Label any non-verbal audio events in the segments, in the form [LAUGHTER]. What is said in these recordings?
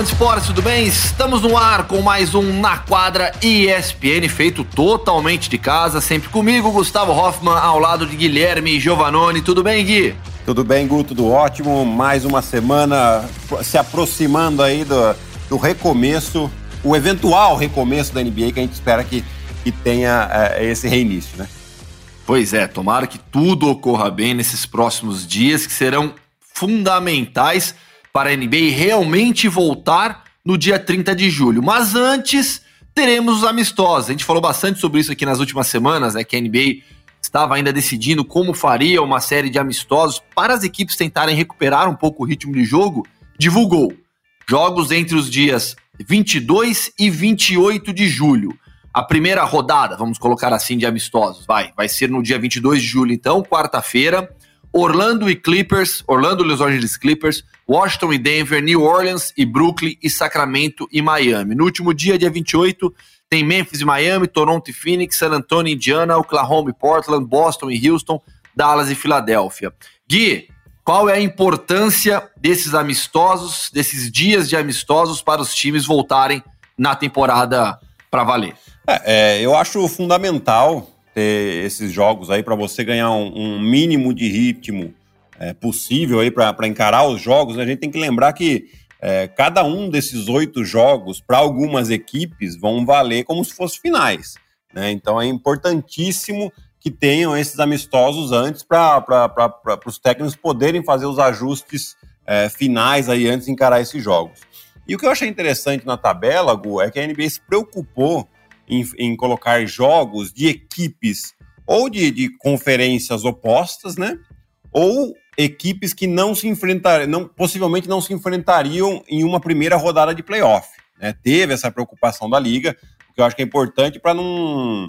fã de esportes, tudo bem? Estamos no ar com mais um Na Quadra ESPN, feito totalmente de casa, sempre comigo, Gustavo Hoffman, ao lado de Guilherme Giovanoni. Tudo bem, Gui? Tudo bem, Gu, tudo ótimo. Mais uma semana se aproximando aí do, do recomeço, o eventual recomeço da NBA, que a gente espera que, que tenha é, esse reinício, né? Pois é, tomara que tudo ocorra bem nesses próximos dias, que serão fundamentais para a NBA realmente voltar no dia 30 de julho. Mas antes, teremos os amistosos. A gente falou bastante sobre isso aqui nas últimas semanas, né? Que a NBA estava ainda decidindo como faria uma série de amistosos para as equipes tentarem recuperar um pouco o ritmo de jogo. Divulgou jogos entre os dias 22 e 28 de julho. A primeira rodada, vamos colocar assim, de amistosos, vai, vai ser no dia 22 de julho, então, quarta-feira. Orlando e Clippers, Orlando e Los Angeles Clippers, Washington e Denver, New Orleans e Brooklyn e Sacramento e Miami. No último dia, dia 28, tem Memphis e Miami, Toronto e Phoenix, San Antonio e Indiana, Oklahoma e Portland, Boston e Houston, Dallas e Filadélfia. Gui, qual é a importância desses amistosos, desses dias de amistosos para os times voltarem na temporada para valer? É, é, eu acho fundamental ter esses jogos aí para você ganhar um, um, mínimo de ritmo é, possível aí para encarar os jogos. Né? A gente tem que lembrar que é, cada um desses oito jogos, para algumas equipes, vão valer como se fossem finais. Né? Então é importantíssimo que tenham esses amistosos antes para os técnicos poderem fazer os ajustes é, finais aí antes de encarar esses jogos. E o que eu achei interessante na tabela, Gu, é que a NBA se preocupou em, em colocar jogos de equipes ou de, de conferências opostas, né? Ou equipes que não se enfrentariam, não, possivelmente não se enfrentariam em uma primeira rodada de playoff. Né? Teve essa preocupação da liga, o que eu acho que é importante para não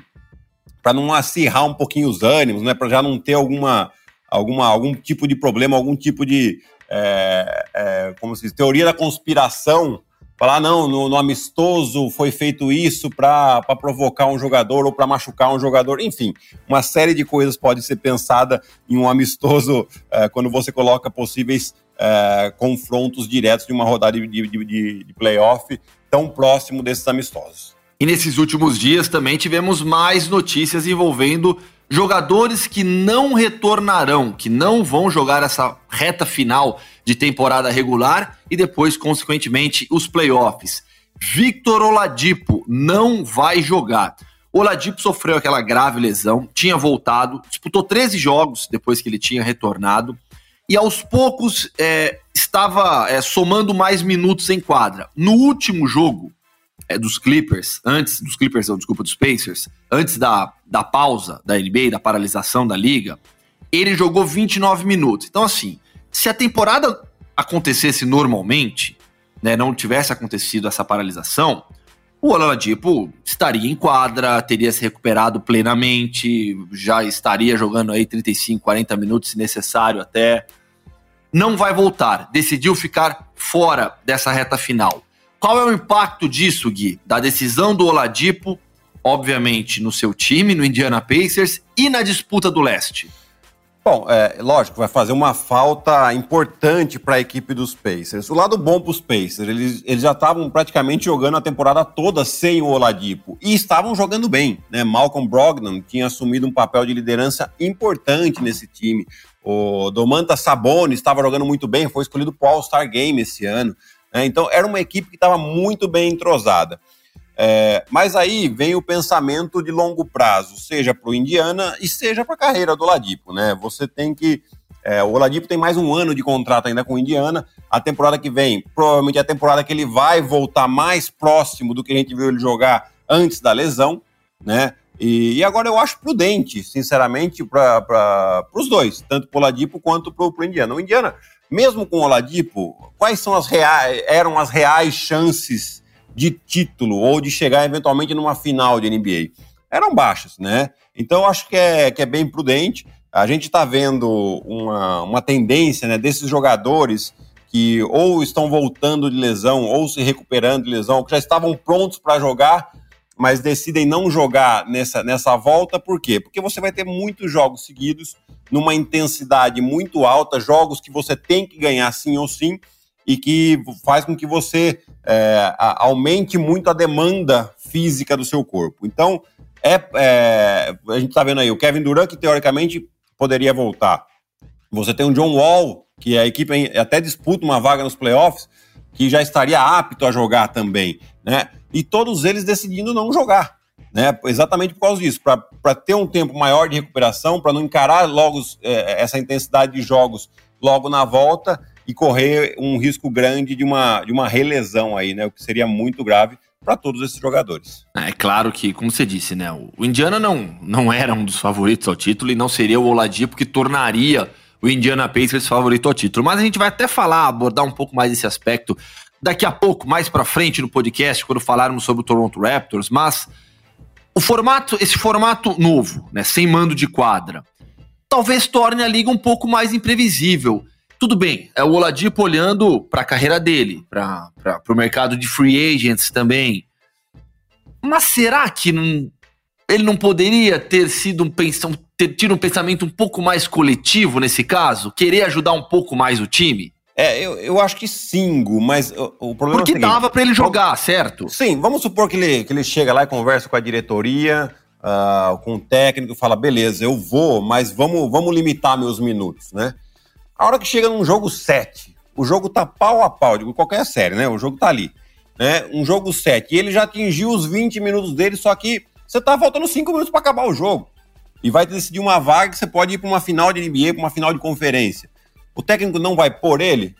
para não acirrar um pouquinho os ânimos, né? Para já não ter alguma, alguma algum tipo de problema, algum tipo de é, é, como se diz, teoria da conspiração falar, não, no, no amistoso foi feito isso para provocar um jogador ou para machucar um jogador, enfim, uma série de coisas pode ser pensada em um amistoso é, quando você coloca possíveis é, confrontos diretos de uma rodada de, de, de, de playoff tão próximo desses amistosos. E nesses últimos dias também tivemos mais notícias envolvendo jogadores que não retornarão, que não vão jogar essa reta final de temporada regular e depois, consequentemente, os playoffs. Victor Oladipo não vai jogar. Oladipo sofreu aquela grave lesão, tinha voltado, disputou 13 jogos depois que ele tinha retornado e aos poucos é, estava é, somando mais minutos em quadra. No último jogo, é, dos Clippers, antes dos Clippers, não, desculpa, dos Pacers, antes da, da pausa da NBA, da paralisação da liga, ele jogou 29 minutos. Então, assim, se a temporada acontecesse normalmente, né, não tivesse acontecido essa paralisação, o Oladipo estaria em quadra, teria se recuperado plenamente, já estaria jogando aí 35, 40 minutos se necessário até. Não vai voltar, decidiu ficar fora dessa reta final. Qual é o impacto disso, Gui? Da decisão do Oladipo, obviamente, no seu time, no Indiana Pacers e na disputa do leste? Bom, é, lógico, vai fazer uma falta importante para a equipe dos Pacers. O lado bom para os Pacers, eles, eles já estavam praticamente jogando a temporada toda sem o Oladipo e estavam jogando bem. Né? Malcolm Brogdon tinha assumido um papel de liderança importante nesse time. O Domantas Sabonis estava jogando muito bem, foi escolhido para o All-Star Game esse ano. Né? Então, era uma equipe que estava muito bem entrosada. É, mas aí vem o pensamento de longo prazo, seja para o Indiana e seja para a carreira do Oladipo. Né? Você tem que. É, o Oladipo tem mais um ano de contrato ainda com o Indiana. A temporada que vem, provavelmente é a temporada que ele vai voltar mais próximo do que a gente viu ele jogar antes da lesão. Né? E, e agora eu acho prudente, sinceramente, para os dois, tanto para o Oladipo quanto para o Indiana. O Indiana mesmo com o Oladipo, quais são as reais, eram as reais chances de título ou de chegar eventualmente numa final de NBA? Eram baixas, né? Então acho que é, que é bem prudente. A gente está vendo uma, uma tendência né, desses jogadores que ou estão voltando de lesão ou se recuperando de lesão, que já estavam prontos para jogar, mas decidem não jogar nessa, nessa volta, por quê? Porque você vai ter muitos jogos seguidos numa intensidade muito alta, jogos que você tem que ganhar sim ou sim, e que faz com que você é, aumente muito a demanda física do seu corpo. Então, é, é a gente está vendo aí o Kevin Durant, que teoricamente poderia voltar. Você tem o John Wall, que a equipe até disputa uma vaga nos playoffs, que já estaria apto a jogar também, né? E todos eles decidindo não jogar, né? Exatamente por causa disso, para ter um tempo maior de recuperação, para não encarar logo é, essa intensidade de jogos logo na volta e correr um risco grande de uma, de uma relesão aí, né? O que seria muito grave para todos esses jogadores. É claro que, como você disse, né? O Indiana não, não era um dos favoritos ao título e não seria o Oladipo que tornaria o Indiana Pacers favorito ao título. Mas a gente vai até falar, abordar um pouco mais esse aspecto daqui a pouco, mais para frente no podcast, quando falarmos sobre o Toronto Raptors. Mas o formato, esse formato novo, né, sem mando de quadra, talvez torne a liga um pouco mais imprevisível. Tudo bem, é o Oladipo olhando para a carreira dele, para o mercado de free agents também. Mas será que não, ele não poderia ter sido um pensão, ter tido um pensamento um pouco mais coletivo nesse caso? Querer ajudar um pouco mais o time? É, eu, eu acho que sim, mas o, o problema Porque é o seguinte, dava para ele jogar, certo? Sim, vamos supor que ele, que ele chega lá e conversa com a diretoria, uh, com o técnico, fala, beleza, eu vou, mas vamos, vamos limitar meus minutos, né? A hora que chega num jogo 7, o jogo tá pau a pau, digo qualquer série, né? O jogo tá ali. Né? Um jogo 7. E ele já atingiu os 20 minutos dele, só que você tá faltando 5 minutos para acabar o jogo. E vai decidir uma vaga que você pode ir para uma final de NBA, para uma final de conferência. O técnico não vai por ele?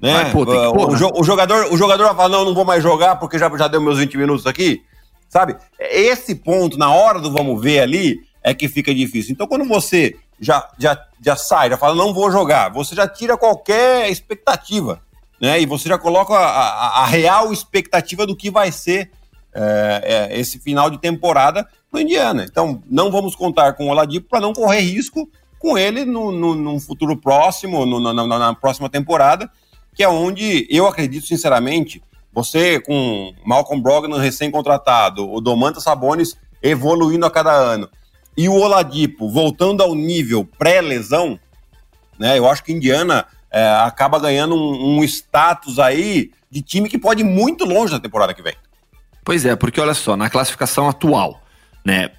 Né? Vai, pô, o, pôr, né? o, jogador, o jogador vai falar: não, não vou mais jogar porque já, já deu meus 20 minutos aqui. Sabe? Esse ponto, na hora do vamos ver ali, é que fica difícil. Então, quando você já, já, já sai, já fala, não vou jogar, você já tira qualquer expectativa, né? E você já coloca a, a, a real expectativa do que vai ser é, é, esse final de temporada no Indiana. Então, não vamos contar com o Oladipo para não correr risco com ele no, no, no futuro próximo, no, na, na próxima temporada, que é onde eu acredito, sinceramente, você com Malcolm Brogdon recém-contratado, o Domantas Sabonis evoluindo a cada ano, e o Oladipo voltando ao nível pré-lesão, né? Eu acho que Indiana é, acaba ganhando um, um, status aí de time que pode ir muito longe na temporada que vem. Pois é, porque olha só, na classificação atual, né?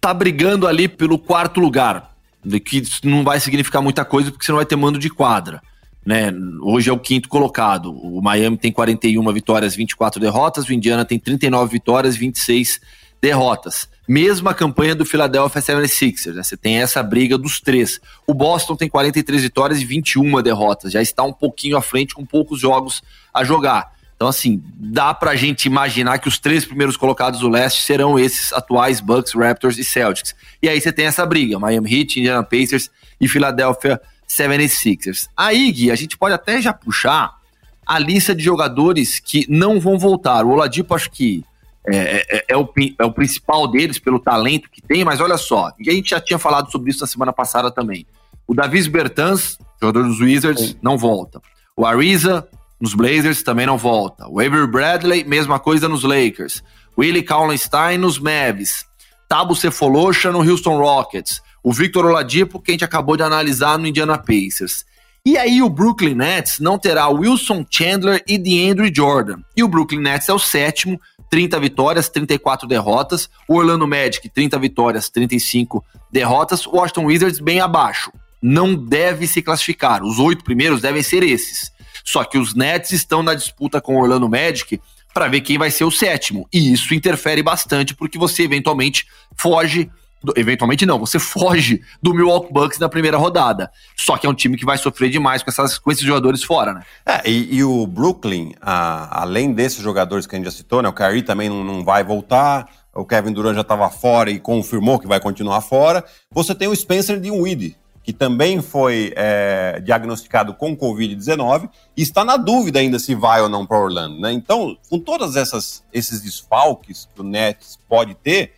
Tá brigando ali pelo quarto lugar, que não vai significar muita coisa porque você não vai ter mando de quadra. Né? Hoje é o quinto colocado. O Miami tem 41 vitórias, 24 derrotas. O Indiana tem 39 vitórias, 26 derrotas. Mesma campanha do Philadelphia 76ers, né? Você tem essa briga dos três. O Boston tem 43 vitórias e 21 derrotas, já está um pouquinho à frente com poucos jogos a jogar. Então, assim, dá pra gente imaginar que os três primeiros colocados do leste serão esses atuais Bucks, Raptors e Celtics. E aí você tem essa briga: Miami Heat, Indiana Pacers e Philadelphia 76ers. Aí, Gui, a gente pode até já puxar a lista de jogadores que não vão voltar. O Oladipo, acho que é, é, é, é, o, é o principal deles pelo talento que tem, mas olha só, e a gente já tinha falado sobre isso na semana passada também. O Davis Bertans, jogador dos Wizards, Sim. não volta. O Ariza, nos Blazers, também não volta. O Avery Bradley, mesma coisa nos Lakers. Willie Kallenstein nos Mavs. Tabo Cefolosha no Houston Rockets. O Victor Oladipo, que a gente acabou de analisar no Indiana Pacers. E aí o Brooklyn Nets não terá Wilson Chandler e DeAndre Jordan. E o Brooklyn Nets é o sétimo, 30 vitórias, 34 derrotas. O Orlando Magic, 30 vitórias, 35 derrotas. O Washington Wizards, bem abaixo. Não deve se classificar. Os oito primeiros devem ser esses. Só que os Nets estão na disputa com o Orlando Magic para ver quem vai ser o sétimo. E isso interfere bastante porque você eventualmente foge eventualmente não, você foge do Milwaukee Bucks na primeira rodada. Só que é um time que vai sofrer demais com, essas, com esses jogadores fora, né? É, e, e, o Brooklyn, a, além desses jogadores que a gente já citou, né? O Kyrie também não, não vai voltar, o Kevin Durant já estava fora e confirmou que vai continuar fora. Você tem o Spencer Dinwiddie, que também foi é, diagnosticado com Covid-19 e está na dúvida ainda se vai ou não para Orlando, né? Então, com todos esses desfalques que o Nets pode ter,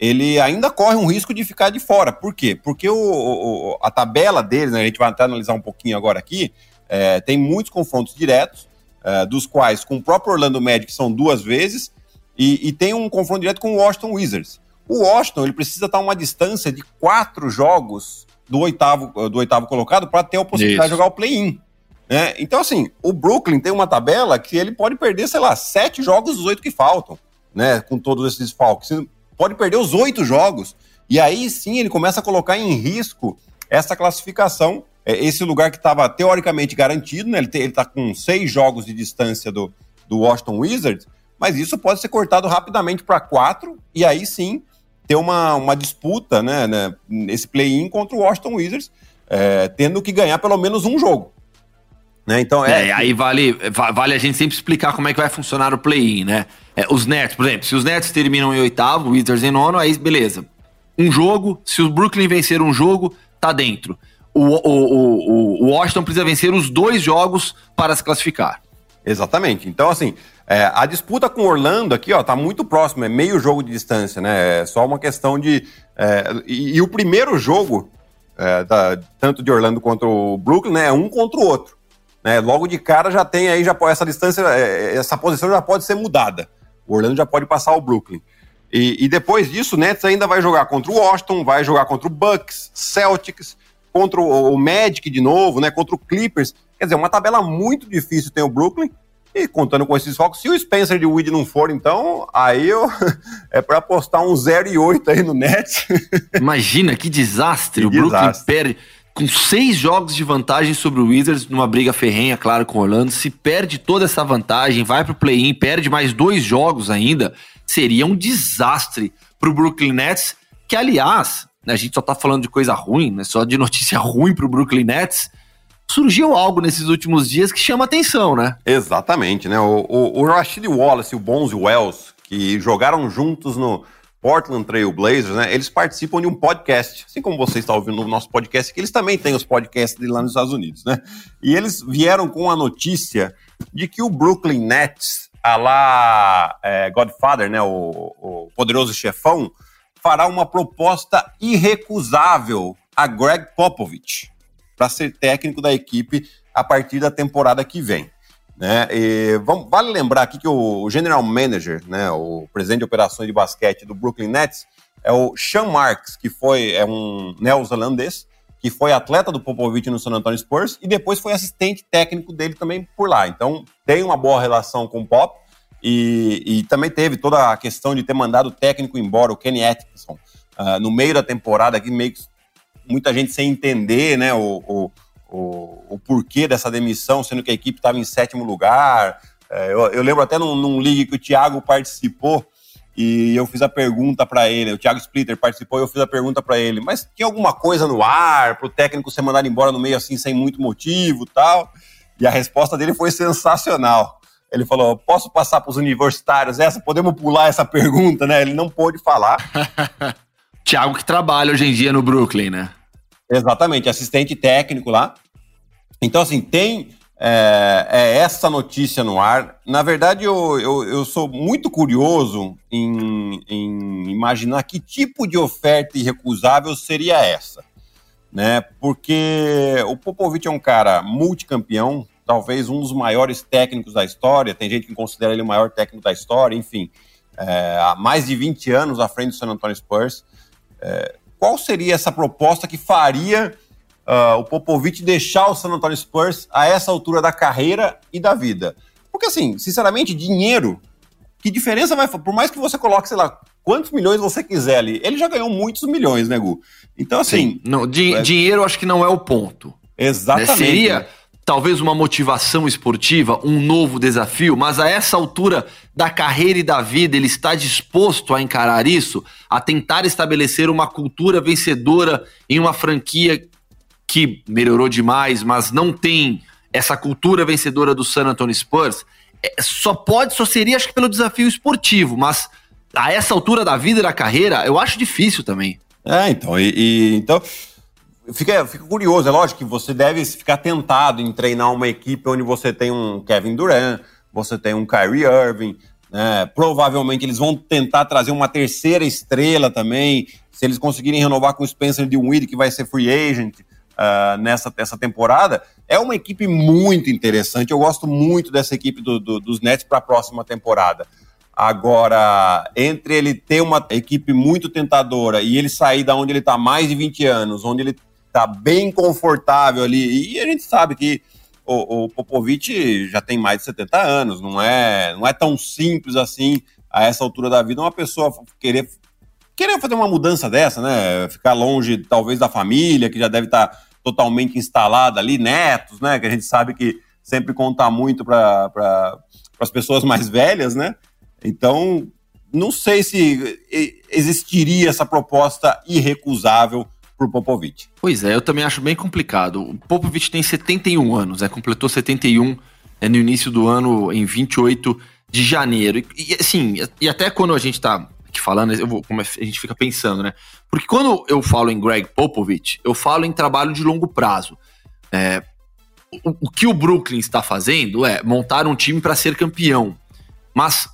ele ainda corre um risco de ficar de fora. Por quê? Porque o, o a tabela deles, né, a gente vai até analisar um pouquinho agora aqui, é, tem muitos confrontos diretos, é, dos quais com o próprio Orlando Magic são duas vezes, e, e, tem um confronto direto com o Washington Wizards. O Washington ele precisa estar a uma distância de quatro jogos do oitavo, do oitavo colocado para ter a possibilidade Isso. de jogar o play-in. Né? Então, assim, o Brooklyn tem uma tabela que ele pode perder, sei lá, sete jogos dos oito que faltam, né? Com todos esses falcos. Pode perder os oito jogos. E aí sim ele começa a colocar em risco essa classificação, é, esse lugar que estava teoricamente garantido, né? Ele está com seis jogos de distância do, do Washington Wizards, mas isso pode ser cortado rapidamente para quatro, e aí sim ter uma, uma disputa, né, né esse play-in contra o Washington Wizards, é, tendo que ganhar pelo menos um jogo. Né? Então é, é, aí vale, vale a gente sempre explicar como é que vai funcionar o play-in, né? É, os Nets, por exemplo, se os Nets terminam em oitavo, o Wizards em nono, aí beleza. Um jogo, se o Brooklyn vencer um jogo, tá dentro. O, o, o, o Washington precisa vencer os dois jogos para se classificar. Exatamente. Então, assim, é, a disputa com Orlando aqui, ó, tá muito próximo, é meio jogo de distância, né? É só uma questão de. É, e, e, o primeiro jogo, é, da, tanto de Orlando quanto o Brooklyn, né, é um contra o outro. Né? Logo de cara já tem aí, já essa distância, é, essa posição já pode ser mudada. O Orlando já pode passar o Brooklyn. E, e depois disso, o Nets ainda vai jogar contra o Washington, vai jogar contra o Bucks, Celtics, contra o, o Magic de novo, né? Contra o Clippers. Quer dizer, uma tabela muito difícil tem o Brooklyn. E contando com esses focos, se o Spencer de Weed não for, então, aí eu, [LAUGHS] é para apostar um 0 e 8 aí no Nets. [LAUGHS] Imagina que desastre. Que o desastre. Brooklyn perde com seis jogos de vantagem sobre o Wizards, numa briga ferrenha, claro, com o Orlando. Se perde toda essa vantagem, vai pro play-in, perde mais dois jogos ainda, seria um desastre pro Brooklyn Nets, que, aliás, né, a gente só tá falando de coisa ruim, né, só de [LAUGHS] notícia ruim pro Brooklyn Nets surgiu algo nesses últimos dias que chama atenção, né? Exatamente, né? O, o, o Rashid Wallace e o Bonzi Wells, que jogaram juntos no Portland Trail Blazers, né? Eles participam de um podcast, assim como você está ouvindo no nosso podcast, que eles também têm os podcasts lá nos Estados Unidos, né? E eles vieram com a notícia de que o Brooklyn Nets, a lá é, Godfather, né? O, o poderoso chefão, fará uma proposta irrecusável a Greg Popovich para ser técnico da equipe a partir da temporada que vem. Né? E vamos, vale lembrar aqui que o general manager, né, o presidente de operações de basquete do Brooklyn Nets, é o Sean Marks, que foi é um neozelandês, que foi atleta do Popovich no San Antonio Spurs e depois foi assistente técnico dele também por lá. Então tem uma boa relação com o Pop e, e também teve toda a questão de ter mandado o técnico embora, o Kenny Atkinson, uh, no meio da temporada, que meio que muita gente sem entender né, o, o, o, o porquê dessa demissão, sendo que a equipe estava em sétimo lugar. É, eu, eu, lembro até num, num ligue que o Thiago participou e eu fiz a pergunta para ele, o Thiago Splitter participou e eu fiz a pergunta para ele, mas tinha alguma coisa no ar para o técnico ser mandado embora no meio assim, sem muito motivo tal? E a resposta dele foi sensacional. Ele falou: posso passar para os universitários essa? Podemos pular essa pergunta, né? Ele não pôde falar. [LAUGHS] Thiago que trabalha hoje em dia no Brooklyn, né? Exatamente, assistente técnico lá. Então, assim, tem é, é essa notícia no ar. Na verdade, eu, eu, eu sou muito curioso em, em, imaginar que tipo de oferta irrecusável seria essa. Né? Porque o Popovich é um cara multicampeão, talvez um dos maiores técnicos da história. Tem gente que considera ele o maior técnico da história, enfim. É, há mais de 20 anos à frente do San Antonio Spurs. É, qual seria essa proposta que faria uh, o Popovich deixar o San Antonio Spurs a essa altura da carreira e da vida? Porque, assim, sinceramente, dinheiro, que diferença vai Por mais que você coloque, sei lá, quantos milhões você quiser ali, ele já ganhou muitos milhões, né, Gu? Então, assim. Sim. Não, di é... Dinheiro acho que não é o ponto. Exatamente. Né? Seria talvez uma motivação esportiva, um novo desafio, mas a essa altura da carreira e da vida, ele está disposto a encarar isso, a tentar estabelecer uma cultura vencedora em uma franquia que melhorou demais, mas não tem essa cultura vencedora do San Antonio Spurs. É, só pode, só seria, acho que pelo desafio esportivo, mas a essa altura da vida e da carreira, eu acho difícil também. É, então, e, e então Fica, fica curioso, é lógico que você deve ficar tentado em treinar uma equipe onde você tem um Kevin Durant, você tem um Kyrie Irving, né? provavelmente eles vão tentar trazer uma terceira estrela também, se eles conseguirem renovar com o Spencer Dinwiddie, que vai ser free agent uh, nessa, nessa temporada, é uma equipe muito interessante, eu gosto muito dessa equipe do, do, dos Nets para a próxima temporada. Agora, entre ele ter uma equipe muito tentadora e ele sair da onde ele está mais de 20 anos, onde ele tá bem confortável ali. E a gente sabe que o, o Popovich já tem mais de 70 anos, não é, não é tão simples assim, a essa altura da vida, uma pessoa querer, querer fazer uma mudança dessa, né? Ficar longe, talvez, da família, que já deve estar totalmente instalada ali, netos, né? Que a gente sabe que sempre conta muito para pra, as pessoas mais velhas, né? Então, não sei se existiria essa proposta irrecusável para o Popovich. Pois é, eu também acho bem complicado. O Popovich tem 71 anos, né? completou 71 é, no início do ano, em 28 de janeiro. E, assim, e até quando a gente está aqui falando, eu vou, como a gente fica pensando, né? Porque quando eu falo em Greg Popovich, eu falo em trabalho de longo prazo. É, o, o que o Brooklyn está fazendo é montar um time para ser campeão. Mas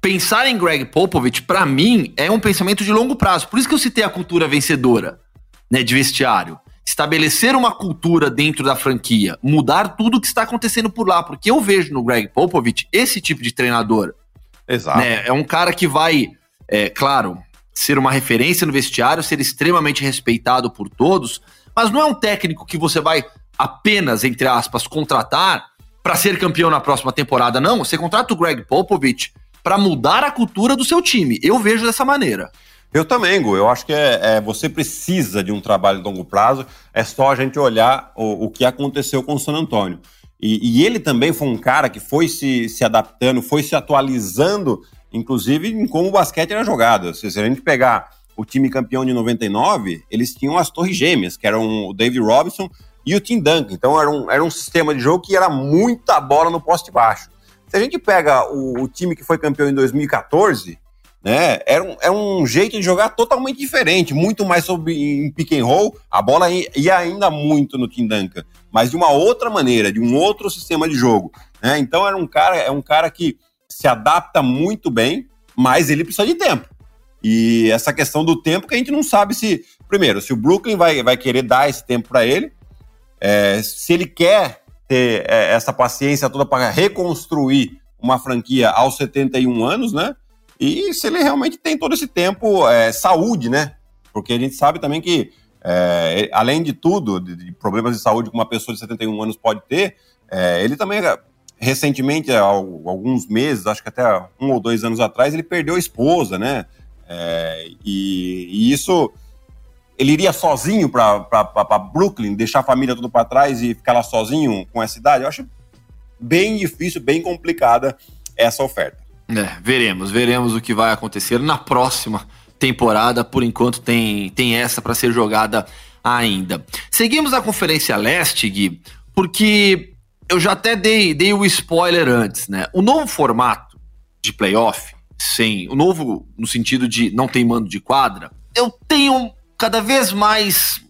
pensar em Greg Popovich, para mim, é um pensamento de longo prazo. Por isso que eu citei a cultura vencedora né, de vestiário. Estabelecer uma cultura dentro da franquia, mudar tudo o que está acontecendo por lá, porque eu vejo no Greg Popovich esse tipo de treinador. Exato. Né, é um cara que vai, é, claro, ser uma referência no vestiário, ser extremamente respeitado por todos, mas não é um técnico que você vai apenas, entre aspas, contratar para ser campeão na próxima temporada. Não, você contrata o Greg Popovich para mudar a cultura do seu time. Eu vejo dessa maneira. Eu também, Gu. Eu acho que é, é, você precisa de um trabalho de longo prazo. É só a gente olhar o, o que aconteceu com o San Antônio. E, e, ele também foi um cara que foi se, se adaptando, foi se atualizando, inclusive em como o basquete era jogado. Se, se a gente pegar o time campeão de 99, eles tinham as torres gêmeas, que eram o David Robinson e o Tim Duncan. Então era um, era um sistema de jogo que era muita bola no poste baixo. Se a gente pega o, o time que foi campeão em 2014, né? Era um, era um jeito de jogar totalmente diferente, muito mais sobre em pick and roll, a bola ia ainda muito no Tim Duncan, mas de uma outra maneira, de um outro sistema de jogo. Né? Então era um cara, é um cara que se adapta muito bem, mas ele precisa de tempo. E essa questão do tempo que a gente não sabe se, primeiro, se o Brooklyn vai, vai querer dar esse tempo para ele, é, se ele quer ter é, essa paciência toda para reconstruir uma franquia aos 71 anos, né? E se ele realmente tem todo esse tempo, é, saúde, né? Porque a gente sabe também que, é, além de tudo, de, de, problemas de saúde que uma pessoa de 71 anos pode ter, é, ele também, recentemente, há alguns meses, acho que até um ou dois anos atrás, ele perdeu a esposa, né? É, e, e, isso. Ele iria sozinho para Brooklyn, deixar a família tudo para trás e ficar lá sozinho com essa idade? Eu acho bem difícil, bem complicada essa oferta. É, veremos, veremos o que vai acontecer na próxima temporada. Por enquanto tem, tem essa para ser jogada ainda. Seguimos a Conferência Leste, Gui, porque eu já até dei, dei o spoiler antes, né? O novo formato de playoff, sem o novo no sentido de não tem mando de quadra, eu tenho cada vez mais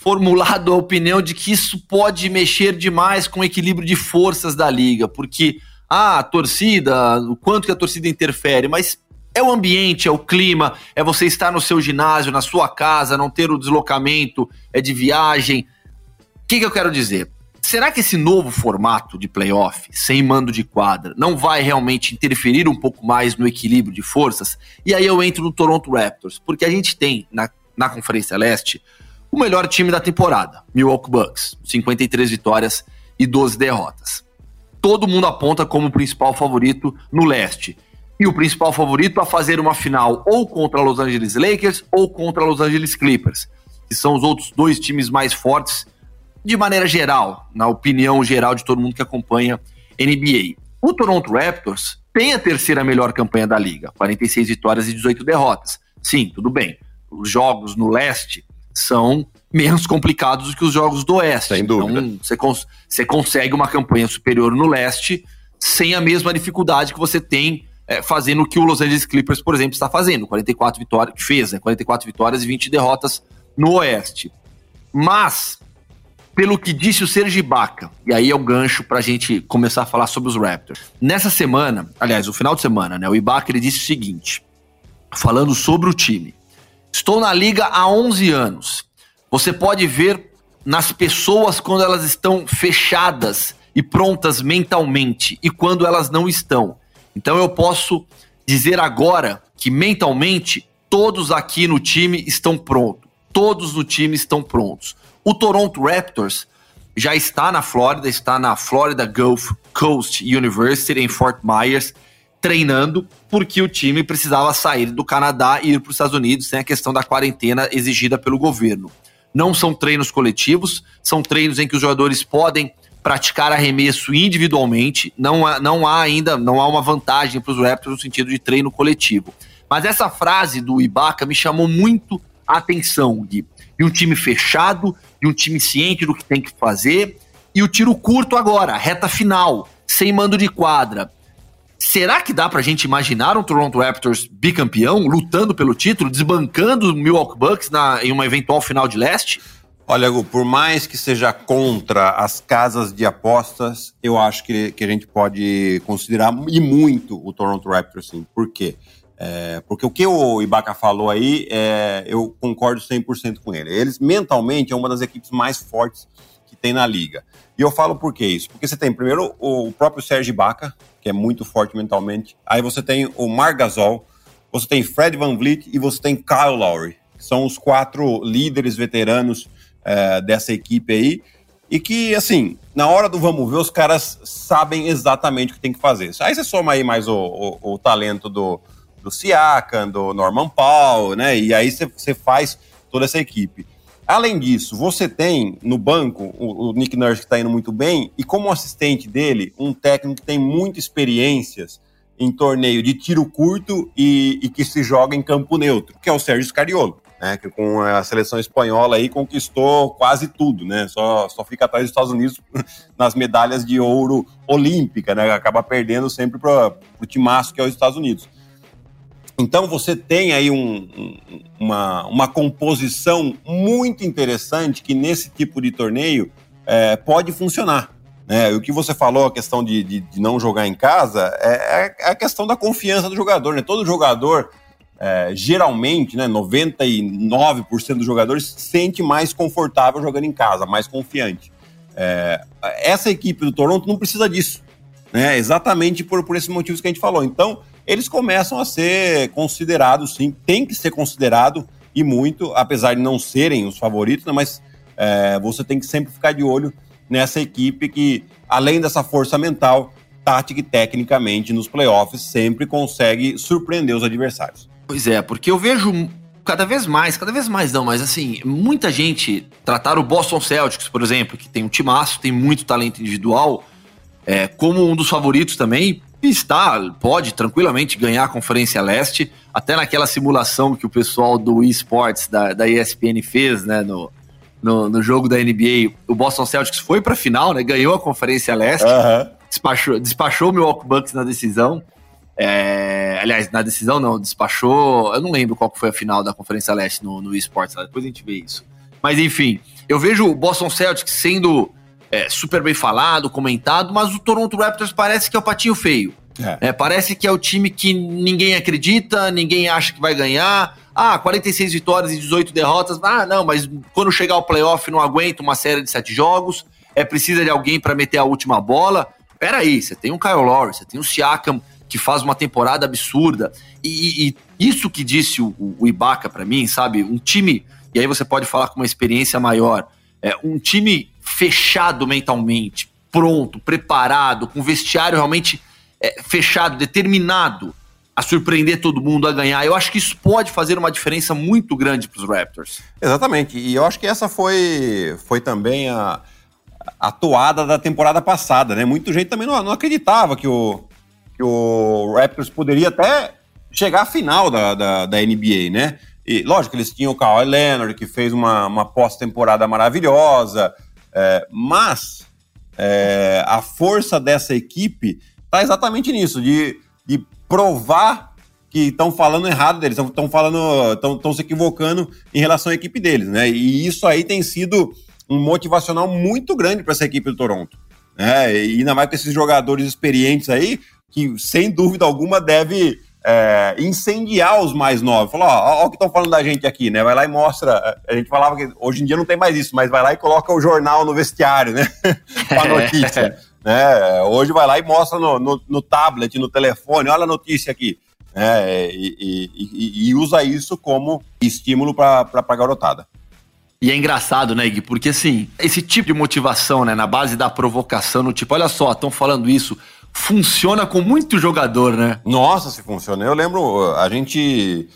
formulado a opinião de que isso pode mexer demais com o equilíbrio de forças da liga, porque ah, a torcida, o quanto que a torcida interfere, mas é o ambiente, é o clima, é você estar no seu ginásio, na sua casa, não ter o deslocamento, é de viagem. O que, que eu quero dizer? Será que esse novo formato de playoff, sem mando de quadra, não vai realmente interferir um pouco mais no equilíbrio de forças? E aí eu entro no Toronto Raptors, porque a gente tem na, na Conferência Leste o melhor time da temporada, Milwaukee Bucks, 53 vitórias e 12 derrotas todo mundo aponta como o principal favorito no leste. E o principal favorito a fazer uma final ou contra Los Angeles Lakers ou contra Los Angeles Clippers, que são os outros dois times mais fortes de maneira geral, na opinião geral de todo mundo que acompanha NBA. O Toronto Raptors tem a terceira melhor campanha da liga, 46 vitórias e 18 derrotas. Sim, tudo bem. Os jogos no leste são menos complicados do que os jogos do Oeste. Sem dúvida. Então, você, cons você consegue uma campanha superior no Leste sem a mesma dificuldade que você tem é, fazendo o que o Los Angeles Clippers, por exemplo, está fazendo. 44 vitórias, que fez, né? 44 vitórias e 20 derrotas no Oeste. Mas, pelo que disse o Serge Ibaka, e aí é o gancho para a gente começar a falar sobre os Raptors. Nessa semana, aliás, o final de semana, né? O Ibaka ele disse o seguinte, falando sobre o time. Estou na liga há 11 anos você pode ver nas pessoas quando elas estão fechadas e prontas mentalmente e quando elas não estão. Então eu posso dizer agora que mentalmente todos aqui no time estão prontos. Todos no time estão prontos. O Toronto Raptors já está na Flórida, está na Florida Gulf Coast University em Fort Myers, treinando porque o time precisava sair do Canadá e ir para os Estados Unidos sem a questão da quarentena exigida pelo governo. Não são treinos coletivos, são treinos em que os jogadores podem praticar arremesso individualmente. Não há, não há ainda, não há uma vantagem para os Raptors no sentido de treino coletivo. Mas essa frase do Ibaka me chamou muito a atenção, Gui. E um time fechado, e um time ciente do que tem que fazer, e o tiro curto agora, reta final, sem mando de quadra. Será que dá pra gente imaginar um Toronto Raptors bicampeão, lutando pelo título, desbancando o Milwaukee Bucks na, em uma eventual final de leste? Olha, Gu, por mais que seja contra as casas de apostas, eu acho que, que a gente pode considerar e muito o Toronto Raptors, sim. Por quê? É, porque o que o Ibaka falou aí, é, eu concordo 100% com ele. Eles, mentalmente, é uma das equipes mais fortes que tem na liga. E eu falo por que isso? Porque você tem, primeiro, o próprio Sérgio Ibaka, que é muito forte mentalmente. Aí você tem o Mar Gasol, você tem Fred Van Vliet e você tem Kyle Lowry. Que são os quatro líderes veteranos é, dessa equipe aí. E que, assim, na hora do vamos ver, os caras sabem exatamente o que tem que fazer. Aí você soma aí mais o, o, o talento do, do Siakam, do Norman Paul, né? E aí você, você faz toda essa equipe. Além disso, você tem no banco o, o Nick Nurse que está indo muito bem, e como assistente dele, um técnico que tem muitas experiências em torneio de tiro curto e, e, que se joga em campo neutro, que é o Sérgio Scariolo, né? Que com a seleção espanhola aí conquistou quase tudo, né? Só, só fica atrás dos Estados Unidos [LAUGHS] nas medalhas de ouro olímpica, né? Acaba perdendo sempre para o timaço que é os Estados Unidos. Então você tem aí um, uma, uma composição muito interessante que nesse tipo de torneio é, pode funcionar. Né? O que você falou, a questão de, de, de não jogar em casa, é, é, a questão da confiança do jogador. Né? Todo jogador, é, geralmente, né, 99% dos jogadores se sente mais confortável jogando em casa, mais confiante. É, essa equipe do Toronto não precisa disso. Né? Exatamente por, por esses motivos que a gente falou. Então, eles começam a ser considerados, sim, tem que ser considerado e muito, apesar de não serem os favoritos, né, mas é, você tem que sempre ficar de olho nessa equipe que, além dessa força mental, tática e tecnicamente nos playoffs sempre consegue surpreender os adversários. Pois é, porque eu vejo cada vez mais, cada vez mais não, mas assim, muita gente tratar o Boston Celtics, por exemplo, que tem um timaço, tem muito talento individual, é, como um dos favoritos também, está, pode tranquilamente ganhar a Conferência Leste, até naquela simulação que o pessoal do eSports da, da ESPN fez, né, no, no, no, jogo da NBA, o Boston Celtics foi para a final, né, ganhou a Conferência Leste, uhum. despachou, despachou o Milwaukee Bucks na decisão, é, aliás, na decisão não, despachou, eu não lembro qual foi a final da Conferência Leste no, no eSports, depois a gente vê isso. Mas enfim, eu vejo o Boston Celtics sendo é, super bem falado, comentado, mas o Toronto Raptors parece que é o patinho feio. É. É, parece que é o time que ninguém acredita, ninguém acha que vai ganhar. Ah, 46 vitórias e 18 derrotas. Ah, não, mas quando chegar o playoff não aguenta uma série de sete jogos. É precisa de alguém para meter a última bola. Peraí, você tem um Kyle Lowry, você tem um Siakam que faz uma temporada absurda. E, e isso que disse o, o Ibaka para mim, sabe? Um time, e aí você pode falar com uma experiência maior, é, um time fechado mentalmente, pronto, preparado, com vestiário realmente é, fechado, determinado a surpreender todo mundo, a ganhar. Eu acho que isso pode fazer uma diferença muito grande para os Raptors. Exatamente. E eu acho que essa foi, foi também a, a toada da temporada passada, né? Muita gente também não, não acreditava que o, que o Raptors poderia até chegar à final da, da, da NBA, né? E lógico, eles tinham o Kawhi Leonard, que fez uma, uma pós-temporada maravilhosa, é, mas é, a força dessa equipe está exatamente nisso, de, de provar que estão falando errado deles, estão falando, estão se equivocando em relação à equipe deles, né? E isso aí tem sido um motivacional muito grande para essa equipe do Toronto. Né? E ainda mais com esses jogadores experientes aí, que sem dúvida alguma deve é, incendiar os mais novos. Falar, ó, ó, o que estão falando da gente aqui, né? Vai lá e mostra. A gente falava que hoje em dia não tem mais isso, mas vai lá e coloca o jornal no vestiário, né? [LAUGHS] Com a notícia. [LAUGHS] né? Hoje vai lá e mostra no, no, no tablet, no telefone, olha a notícia aqui. É, e, e, e, e, usa isso como estímulo para a garotada. E é engraçado, né, Gui? Porque assim, esse tipo de motivação, né, na base da provocação, no tipo, olha só, estão falando isso, funciona com muito jogador, né? Nossa, se funciona. Eu lembro, a gente.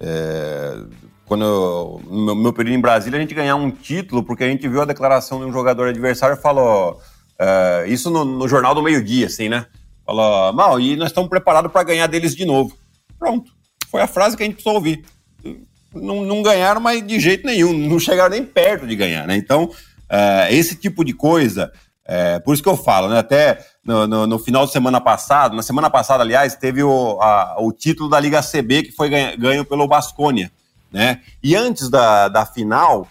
É, quando eu, meu, meu período em Brasília, a gente ganhar um título, porque a gente viu a declaração de um jogador adversário e falou. É, isso no, no, jornal do meio-dia, assim, né? Falou, mal, e nós estamos preparados para ganhar deles de novo. Pronto. Foi a frase que a gente precisou ouvir. Não, não ganharam, mas de jeito nenhum. Não chegaram nem perto de ganhar, né? Então, é, esse tipo de coisa. É, por isso que eu falo, né? Até no, no, no, final de semana passada, na semana passada, aliás, teve o, a, o título da Liga CB que foi ganho, ganho pelo Basconia, né? E antes da, da final,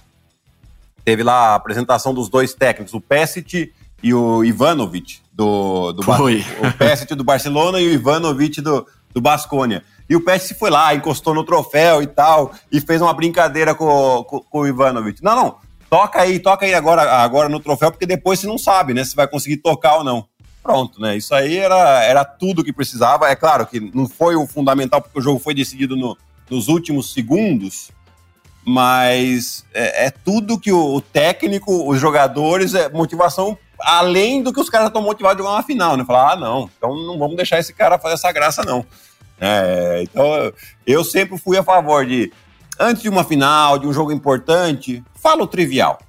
teve lá a apresentação dos dois técnicos, o Pesic e o Ivanovic, do, do foi. o Pesic do Barcelona e o Ivanovic do, do Basconia. E o Pesic foi lá, encostou no troféu e tal, e fez uma brincadeira com, com, com o Ivanovic. Não, não, toca aí, toca aí agora, agora no troféu, porque depois você não sabe, né, se vai conseguir tocar ou não. Pronto, né? Isso aí era, era tudo que precisava. É claro que não foi o fundamental, porque o jogo foi decidido no, nos últimos segundos, mas é, é tudo que o, o, técnico, os jogadores, é motivação além do que os caras estão motivados a jogar uma final, né? Falar, ah, não, então não vamos deixar esse cara fazer essa graça, não. É, então eu sempre fui a favor de, antes de uma final, de um jogo importante, fala o trivial.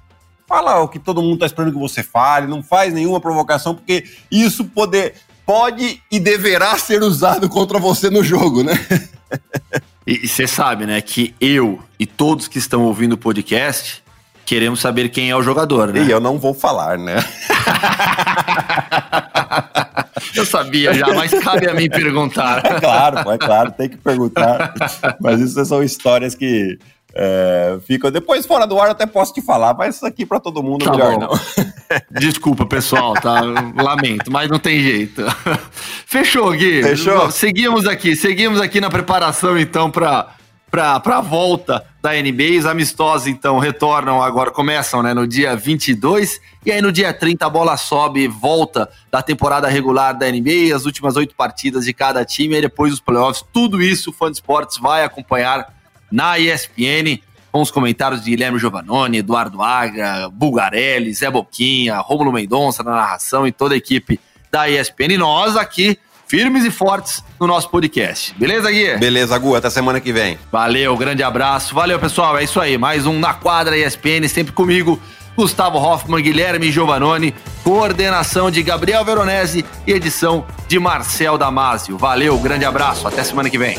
Fala o que todo mundo está esperando que você fale, não faz nenhuma provocação, porque isso poder, pode e deverá ser usado contra você no jogo, né? [LAUGHS] E você sabe, né, que eu e todos que estão ouvindo o podcast queremos saber quem é o jogador, né? E eu não vou falar, né? [LAUGHS] eu sabia já, mas cabe a mim perguntar. É [LAUGHS] claro, é claro, tem que perguntar. Mas isso são histórias que é, fica depois fora do ar, eu até posso te falar, mas isso aqui para todo mundo tá melhor bom. não. [LAUGHS] Desculpa, pessoal, tá? Lamento, mas não tem jeito. Fechou, Gui. Fechou. Seguimos aqui, seguimos aqui na preparação então para para a volta da NBA. Os amistosos, então, retornam agora, começam né, no dia 22, e aí no dia 30 a bola sobe, volta da temporada regular da NBA, as últimas oito partidas de cada time, e depois os playoffs. Tudo isso o Fã de Esportes vai acompanhar na ESPN, com os comentários de Guilherme Giovannone, Eduardo Agra, Bulgarelli, Zé Boquinha, Rômulo Mendonça na narração e toda a equipe da ESPN. E nós aqui, firmes e fortes no nosso podcast. Beleza, Gui? Beleza, Gu. Até semana que vem. Valeu, grande abraço. Valeu, pessoal. É isso aí. Mais um Na Quadra ESPN, sempre comigo. Gustavo Hoffman, Guilherme Giovannone, coordenação de Gabriel Veronese e edição de Marcel Damasio. Valeu, grande abraço, até semana que vem.